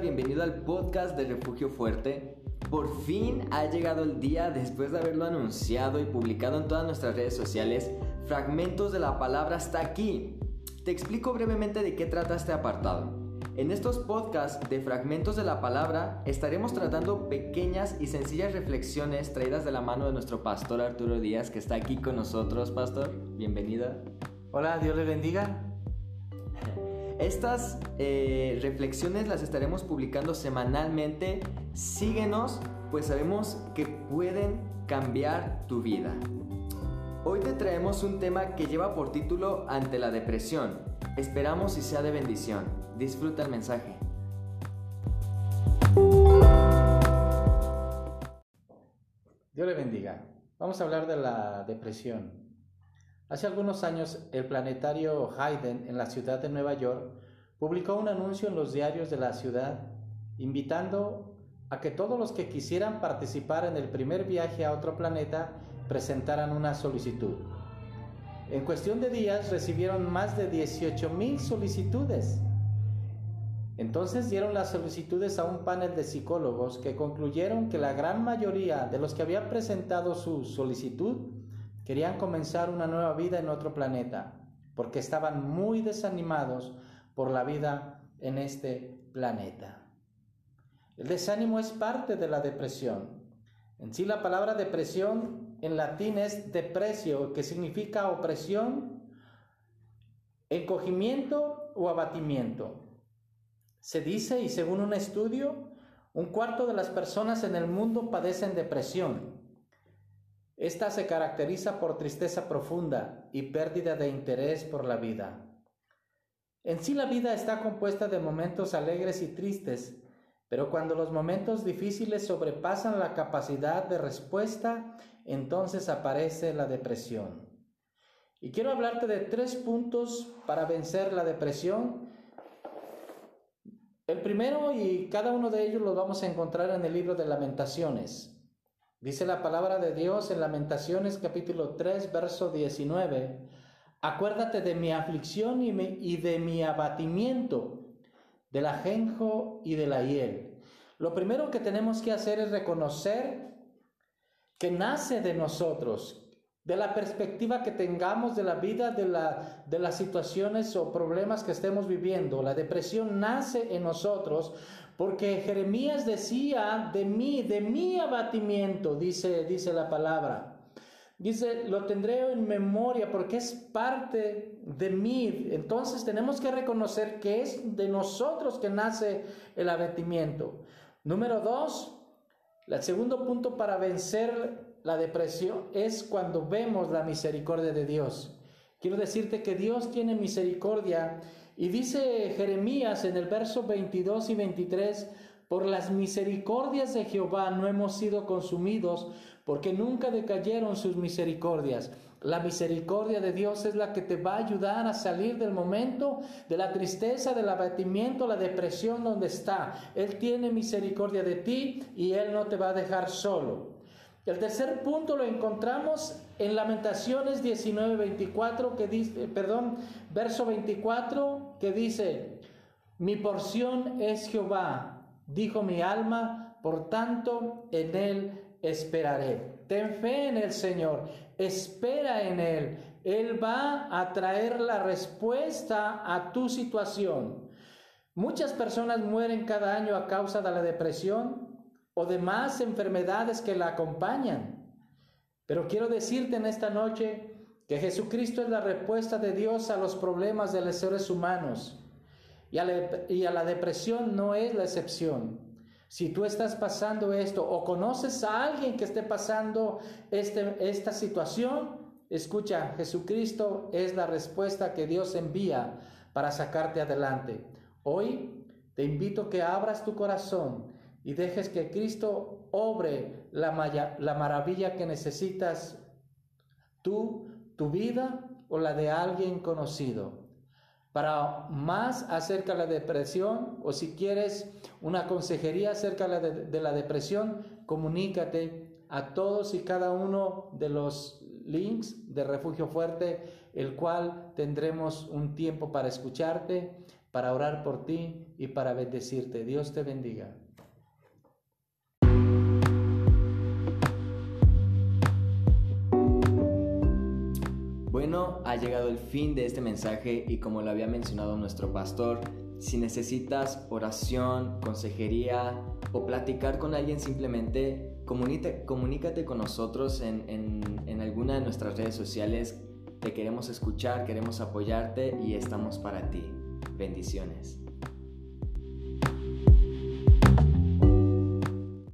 bienvenido al podcast de Refugio Fuerte. Por fin ha llegado el día después de haberlo anunciado y publicado en todas nuestras redes sociales. Fragmentos de la palabra está aquí. Te explico brevemente de qué trata este apartado. En estos podcasts de fragmentos de la palabra estaremos tratando pequeñas y sencillas reflexiones traídas de la mano de nuestro pastor Arturo Díaz que está aquí con nosotros. Pastor, bienvenida. Hola, Dios le bendiga. Estas eh, reflexiones las estaremos publicando semanalmente. Síguenos, pues sabemos que pueden cambiar tu vida. Hoy te traemos un tema que lleva por título Ante la depresión. Esperamos y sea de bendición. Disfruta el mensaje. Dios le bendiga. Vamos a hablar de la depresión. Hace algunos años, el planetario Hayden en la ciudad de Nueva York publicó un anuncio en los diarios de la ciudad invitando a que todos los que quisieran participar en el primer viaje a otro planeta presentaran una solicitud. En cuestión de días recibieron más de 18 mil solicitudes. Entonces dieron las solicitudes a un panel de psicólogos que concluyeron que la gran mayoría de los que habían presentado su solicitud Querían comenzar una nueva vida en otro planeta, porque estaban muy desanimados por la vida en este planeta. El desánimo es parte de la depresión. En sí la palabra depresión en latín es depresio, que significa opresión, encogimiento o abatimiento. Se dice, y según un estudio, un cuarto de las personas en el mundo padecen depresión. Esta se caracteriza por tristeza profunda y pérdida de interés por la vida. En sí la vida está compuesta de momentos alegres y tristes, pero cuando los momentos difíciles sobrepasan la capacidad de respuesta, entonces aparece la depresión. Y quiero hablarte de tres puntos para vencer la depresión. El primero, y cada uno de ellos los vamos a encontrar en el libro de lamentaciones. Dice la palabra de Dios en Lamentaciones capítulo 3, verso 19. Acuérdate de mi aflicción y, y de mi abatimiento, del ajenjo y de la hiel. Lo primero que tenemos que hacer es reconocer que nace de nosotros, de la perspectiva que tengamos de la vida, de, la, de las situaciones o problemas que estemos viviendo. La depresión nace en nosotros porque Jeremías decía de mí, de mi abatimiento, dice, dice la palabra. Dice, lo tendré en memoria porque es parte de mí. Entonces tenemos que reconocer que es de nosotros que nace el abatimiento. Número dos, el segundo punto para vencer la depresión es cuando vemos la misericordia de Dios. Quiero decirte que Dios tiene misericordia y dice Jeremías en el verso 22 y 23, por las misericordias de Jehová no hemos sido consumidos, porque nunca decayeron sus misericordias. La misericordia de Dios es la que te va a ayudar a salir del momento de la tristeza, del abatimiento, la depresión donde está. Él tiene misericordia de ti y Él no te va a dejar solo. El tercer punto lo encontramos en Lamentaciones 19, 24, que dice, perdón, verso 24, que dice, mi porción es Jehová, dijo mi alma, por tanto en él esperaré. Ten fe en el Señor, espera en Él. Él va a traer la respuesta a tu situación. Muchas personas mueren cada año a causa de la depresión, o demás enfermedades que la acompañan. Pero quiero decirte en esta noche que Jesucristo es la respuesta de Dios a los problemas de los seres humanos y a, la, depresión no es la excepción. Si tú estás pasando esto o conoces a alguien que esté pasando este, esta situación, escucha, Jesucristo es la respuesta que Dios envía para sacarte adelante. Hoy te invito que abras tu corazón y dejes que Cristo obre la, la maravilla que necesitas tú, tu vida o la de alguien conocido. Para más acerca de la depresión o si quieres una consejería acerca de la depresión, comunícate a todos y cada uno de los links de Refugio Fuerte, el cual tendremos un tiempo para escucharte para orar por ti y para bendecirte. Dios te bendiga. Bueno, ha llegado el fin de este mensaje y como lo había mencionado nuestro pastor, si necesitas oración, consejería o platicar con alguien simplemente, comunícate con nosotros en, en alguna de nuestras redes sociales. Te queremos escuchar, queremos apoyarte y estamos para ti. Bendiciones.